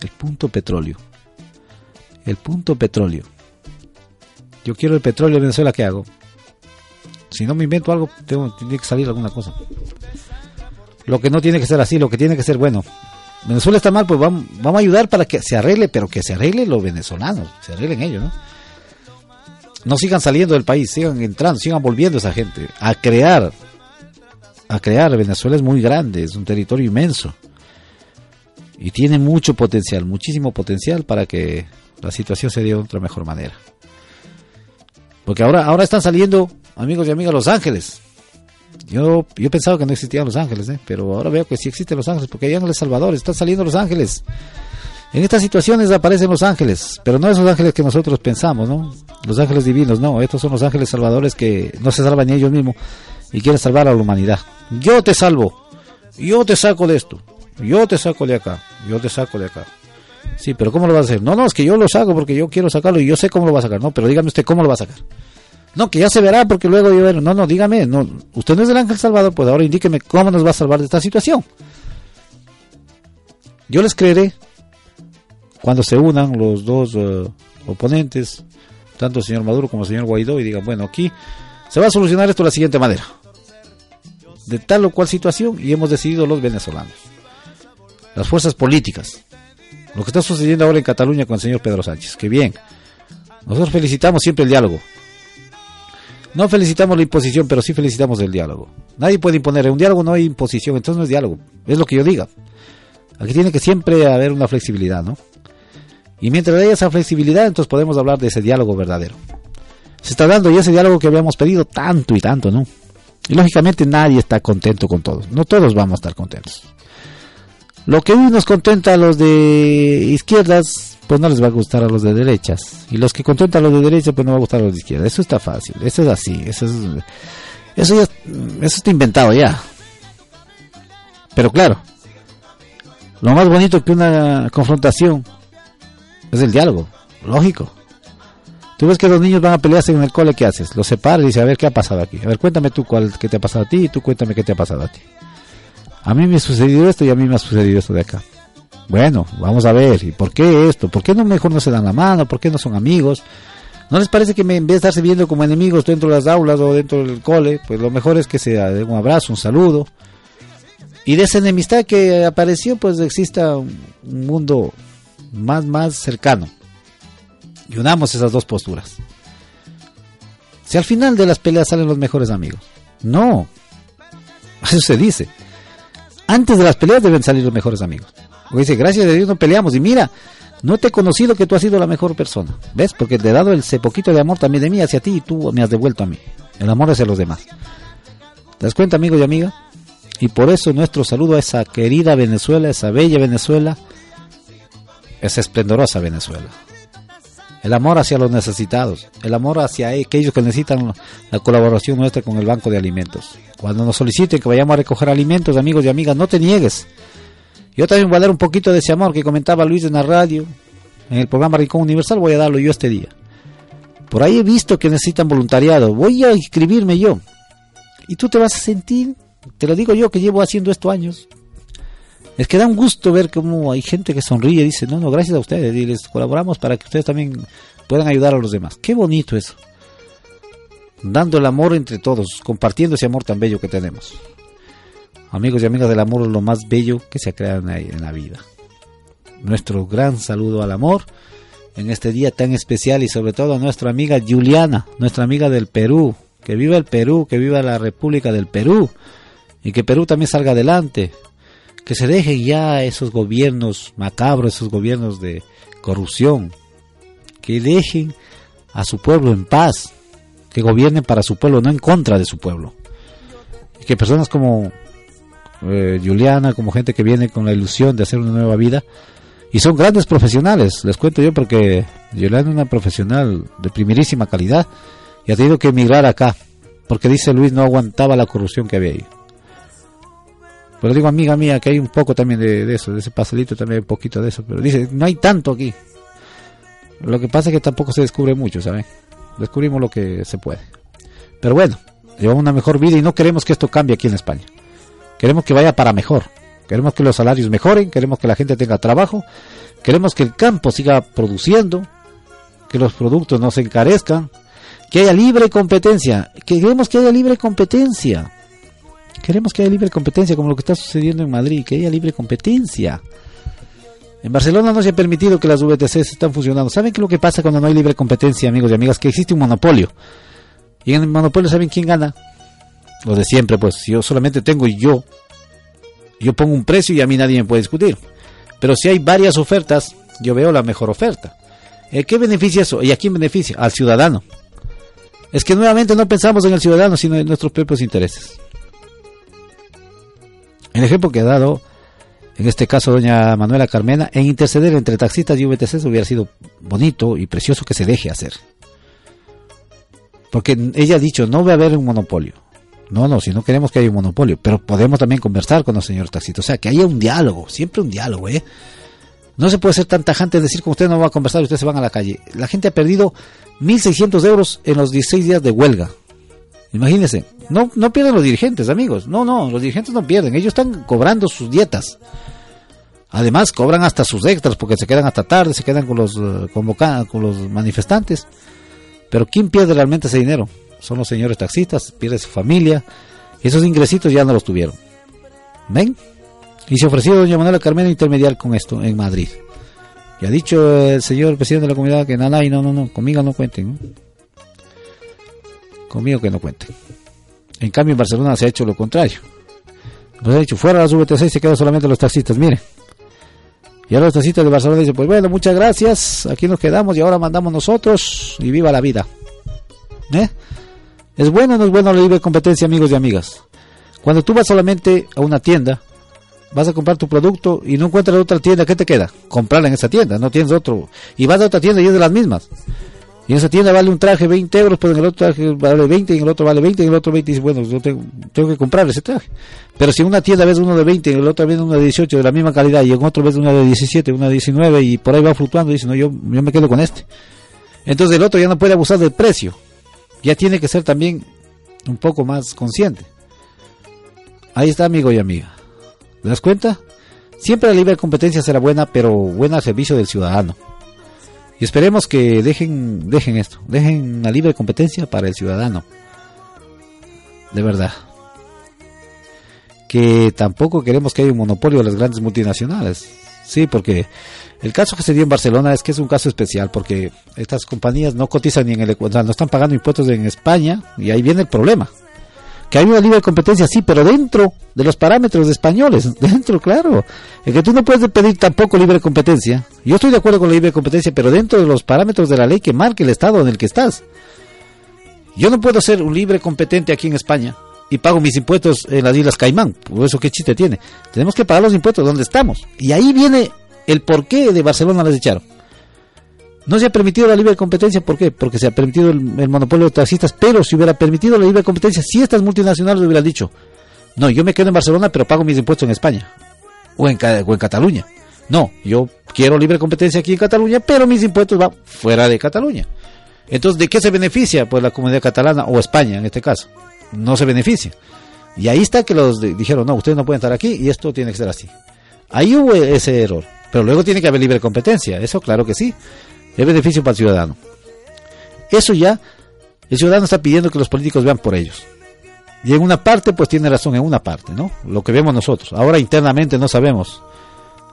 El punto petróleo. El punto petróleo. Yo quiero el petróleo en Venezuela, ¿qué hago? Si no me invento algo, tengo, tiene que salir alguna cosa. Lo que no tiene que ser así, lo que tiene que ser bueno. Venezuela está mal, pues vamos, vamos a ayudar para que se arregle, pero que se arregle los venezolanos, se arreglen ellos, ¿no? no sigan saliendo del país, sigan entrando, sigan volviendo esa gente a crear, a crear. Venezuela es muy grande, es un territorio inmenso y tiene mucho potencial, muchísimo potencial para que la situación se dé de otra mejor manera. Porque ahora, ahora están saliendo, amigos y amigas, Los Ángeles. Yo, yo pensaba que no existían Los Ángeles, ¿eh? pero ahora veo que sí existen Los Ángeles, porque allá en El Salvador están saliendo Los Ángeles. En estas situaciones aparecen los ángeles, pero no esos ángeles que nosotros pensamos, ¿no? Los ángeles divinos, no, estos son los ángeles salvadores que no se salvan ni ellos mismos y quieren salvar a la humanidad. Yo te salvo, yo te saco de esto, yo te saco de acá, yo te saco de acá. Sí, pero ¿cómo lo vas a hacer? No, no, es que yo lo saco porque yo quiero sacarlo y yo sé cómo lo va a sacar, no, pero dígame usted cómo lo va a sacar. No, que ya se verá porque luego yo, no, no, dígame, no, usted no es el ángel salvador, pues ahora indíqueme cómo nos va a salvar de esta situación. Yo les creeré, cuando se unan los dos eh, oponentes, tanto el señor Maduro como el señor Guaidó, y digan, bueno, aquí se va a solucionar esto de la siguiente manera. De tal o cual situación, y hemos decidido los venezolanos. Las fuerzas políticas. Lo que está sucediendo ahora en Cataluña con el señor Pedro Sánchez. Que bien. Nosotros felicitamos siempre el diálogo. No felicitamos la imposición, pero sí felicitamos el diálogo. Nadie puede imponer. En un diálogo no hay imposición, entonces no es diálogo. Es lo que yo diga. Aquí tiene que siempre haber una flexibilidad, ¿no? Y mientras haya esa flexibilidad, entonces podemos hablar de ese diálogo verdadero. Se está dando ya ese diálogo que habíamos pedido tanto y tanto, ¿no? Y lógicamente nadie está contento con todos. No todos vamos a estar contentos. Lo que hoy nos contenta a los de izquierdas, pues no les va a gustar a los de derechas. Y los que contentan a los de derechas, pues no va a gustar a los de izquierdas. Eso está fácil. Eso es así. Eso, es, eso está inventado ya. Pero claro, lo más bonito que una confrontación es el diálogo, lógico. Tú ves que los niños van a pelearse en el cole, ¿qué haces? Los separas y dices, a ver qué ha pasado aquí. A ver, cuéntame tú cuál, qué te ha pasado a ti y tú cuéntame qué te ha pasado a ti. A mí me ha sucedido esto y a mí me ha sucedido esto de acá. Bueno, vamos a ver, ¿y por qué esto? ¿Por qué no mejor no se dan la mano? ¿Por qué no son amigos? ¿No les parece que en vez de estarse viendo como enemigos dentro de las aulas o dentro del cole, pues lo mejor es que se den un abrazo, un saludo? Y de esa enemistad que apareció, pues exista un mundo más, más cercano. Y unamos esas dos posturas. Si al final de las peleas salen los mejores amigos. No. Eso se dice. Antes de las peleas deben salir los mejores amigos. Porque dice, gracias a Dios no peleamos. Y mira, no te he conocido que tú has sido la mejor persona. ¿Ves? Porque te he dado ese poquito de amor también de mí hacia ti y tú me has devuelto a mí. El amor hacia los demás. ¿Te das cuenta, amigo y amiga? Y por eso nuestro saludo a esa querida Venezuela, esa bella Venezuela, esa esplendorosa Venezuela. El amor hacia los necesitados, el amor hacia aquellos que necesitan la colaboración nuestra con el Banco de Alimentos. Cuando nos soliciten que vayamos a recoger alimentos, amigos y amigas, no te niegues. Yo también voy a dar un poquito de ese amor que comentaba Luis en la radio, en el programa Rincón Universal, voy a darlo yo este día. Por ahí he visto que necesitan voluntariado, voy a inscribirme yo. Y tú te vas a sentir, te lo digo yo que llevo haciendo esto años, es que da un gusto ver cómo hay gente que sonríe y dice, no, no, gracias a ustedes, y les colaboramos para que ustedes también puedan ayudar a los demás. Qué bonito eso. Dando el amor entre todos, compartiendo ese amor tan bello que tenemos. Amigos y amigas del amor es lo más bello que se ha creado en la vida. Nuestro gran saludo al amor en este día tan especial y sobre todo a nuestra amiga Juliana, nuestra amiga del Perú. Que viva el Perú, que viva la República del Perú y que Perú también salga adelante que se dejen ya esos gobiernos macabros, esos gobiernos de corrupción, que dejen a su pueblo en paz, que gobiernen para su pueblo, no en contra de su pueblo. Y que personas como eh, Juliana, como gente que viene con la ilusión de hacer una nueva vida, y son grandes profesionales, les cuento yo porque Juliana es una profesional de primerísima calidad y ha tenido que emigrar acá, porque dice Luis no aguantaba la corrupción que había ahí. Pero digo, amiga mía, que hay un poco también de, eso, de ese pastelito también un poquito de eso. Pero dice, no hay tanto aquí. Lo que pasa es que tampoco se descubre mucho, ¿saben? Descubrimos lo que se puede. Pero bueno, llevamos una mejor vida y no queremos que esto cambie aquí en España. Queremos que vaya para mejor. Queremos que los salarios mejoren, queremos que la gente tenga trabajo, queremos que el campo siga produciendo, que los productos no se encarezcan, que haya libre competencia. Queremos que haya libre competencia. Queremos que haya libre competencia, como lo que está sucediendo en Madrid, que haya libre competencia. En Barcelona no se ha permitido que las VTCs están funcionando. ¿Saben qué es lo que pasa cuando no hay libre competencia, amigos y amigas? Que existe un monopolio. Y en el monopolio, ¿saben quién gana? Lo de siempre, pues yo solamente tengo yo. Yo pongo un precio y a mí nadie me puede discutir. Pero si hay varias ofertas, yo veo la mejor oferta. Eh, ¿Qué beneficia eso? ¿Y a quién beneficia? Al ciudadano. Es que nuevamente no pensamos en el ciudadano, sino en nuestros propios intereses. El ejemplo que ha dado, en este caso doña Manuela Carmena, en interceder entre taxistas y VTC hubiera sido bonito y precioso que se deje hacer. Porque ella ha dicho, no va a haber un monopolio. No, no, si no queremos que haya un monopolio, pero podemos también conversar con los señores taxistas. O sea, que haya un diálogo, siempre un diálogo, ¿eh? No se puede ser tan tajante decir que usted no va a conversar y ustedes se van a la calle. La gente ha perdido 1.600 euros en los 16 días de huelga. Imagínense, no, no pierden los dirigentes, amigos. No, no, los dirigentes no pierden. Ellos están cobrando sus dietas. Además, cobran hasta sus extras porque se quedan hasta tarde, se quedan con los uh, con los manifestantes. Pero ¿quién pierde realmente ese dinero? Son los señores taxistas, pierde su familia. Esos ingresitos ya no los tuvieron. ¿Ven? Y se ofreció doña Manuela Carmena intermediar con esto en Madrid. Y ha dicho el señor presidente de la comunidad que nada, y no, no, no, conmigo no cuenten. Conmigo que no cuenten. En cambio, en Barcelona se ha hecho lo contrario. Nos ha dicho, fuera las VTC se quedan solamente los taxistas. Mire. Y ahora los taxistas de Barcelona dicen, pues bueno, muchas gracias, aquí nos quedamos y ahora mandamos nosotros y viva la vida. ¿Eh? ¿Es bueno o no es bueno la libre competencia, amigos y amigas? Cuando tú vas solamente a una tienda, vas a comprar tu producto y no encuentras otra tienda, ¿qué te queda? Comprarla en esa tienda, no tienes otro. Y vas a otra tienda y es de las mismas. Y en esa tienda vale un traje 20 euros, pero en el otro traje vale 20, y en el otro vale 20, y en el otro 20, y bueno, yo tengo, que comprar ese traje. Pero si en una tienda ves uno de 20, y en el otro ves uno de 18 de la misma calidad, y en otro ves uno de 17, uno de 19, y por ahí va fluctuando, y dice, no, yo, yo me quedo con este. Entonces el otro ya no puede abusar del precio. Ya tiene que ser también un poco más consciente. Ahí está, amigo y amiga. ¿Te das cuenta? Siempre la libre competencia será buena, pero buena al servicio del ciudadano. Y esperemos que dejen, dejen esto, dejen la libre competencia para el ciudadano. De verdad. Que tampoco queremos que haya un monopolio de las grandes multinacionales. Sí, porque el caso que se dio en Barcelona es que es un caso especial, porque estas compañías no cotizan ni en el Ecuador, no están pagando impuestos en España, y ahí viene el problema. Que hay una libre competencia, sí, pero dentro de los parámetros españoles, dentro, claro. En que tú no puedes pedir tampoco libre competencia. Yo estoy de acuerdo con la libre competencia, pero dentro de los parámetros de la ley que marque el estado en el que estás. Yo no puedo ser un libre competente aquí en España y pago mis impuestos en las Islas Caimán. Por eso, ¿qué chiste tiene? Tenemos que pagar los impuestos donde estamos. Y ahí viene el porqué de Barcelona les echaron. No se ha permitido la libre competencia, ¿por qué? Porque se ha permitido el, monopolio de taxistas, pero si hubiera permitido la libre competencia, si estas multinacionales hubieran dicho, no, yo me quedo en Barcelona, pero pago mis impuestos en España o en, o en Cataluña. No, yo quiero libre competencia aquí en Cataluña, pero mis impuestos van fuera de Cataluña. Entonces, ¿de qué se beneficia? Pues la comunidad catalana o España en este caso. No se beneficia. Y ahí está que los dijeron, no, ustedes no pueden estar aquí y esto tiene que ser así. Ahí hubo ese error. Pero luego tiene que haber libre competencia. Eso claro que sí es beneficio para el ciudadano. Eso ya, el ciudadano está pidiendo que los políticos vean por ellos. Y en una parte, pues tiene razón, en una parte, ¿no? Lo que vemos nosotros. Ahora internamente no sabemos.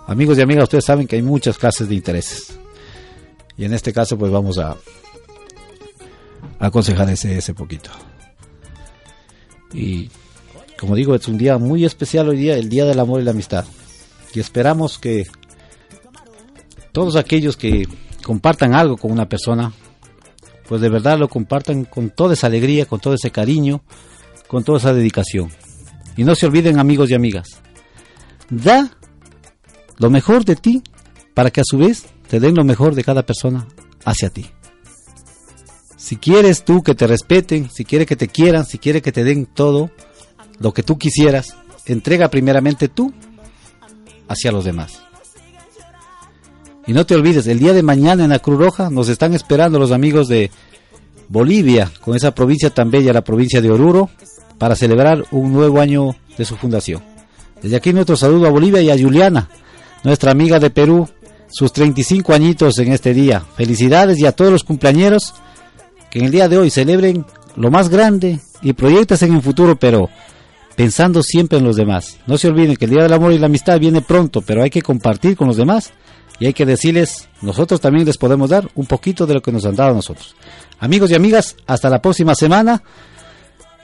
Amigos y amigas, ustedes saben que hay muchas clases de intereses. Y en este caso, pues vamos a, aconsejar ese, ese poquito. Y como digo, es un día muy especial hoy día, el Día del Amor y la Amistad. Y esperamos que todos aquellos que compartan algo con una persona, pues de verdad lo compartan con toda esa alegría, con todo ese cariño, con toda esa dedicación. Y no se olviden amigos y amigas, da lo mejor de ti para que a su vez te den lo mejor de cada persona hacia ti. Si quieres tú que te respeten, si quieres que te quieran, si quieres que te den todo lo que tú quisieras, entrega primeramente tú hacia los demás. Y no te olvides, el día de mañana en la Cruz Roja nos están esperando los amigos de Bolivia, con esa provincia tan bella, la provincia de Oruro, para celebrar un nuevo año de su fundación. Desde aquí nuestro saludo a Bolivia y a Juliana, nuestra amiga de Perú, sus 35 añitos en este día. Felicidades y a todos los cumpleañeros que en el día de hoy celebren lo más grande y proyectas en el futuro, pero pensando siempre en los demás. No se olviden que el Día del Amor y la Amistad viene pronto, pero hay que compartir con los demás y hay que decirles, nosotros también les podemos dar un poquito de lo que nos han dado a nosotros. Amigos y amigas, hasta la próxima semana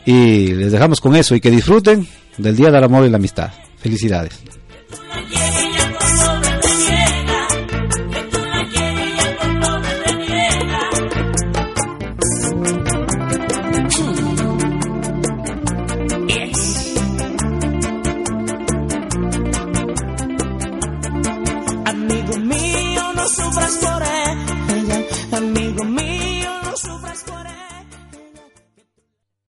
y les dejamos con eso y que disfruten del Día del Amor y la Amistad. Felicidades. Sufras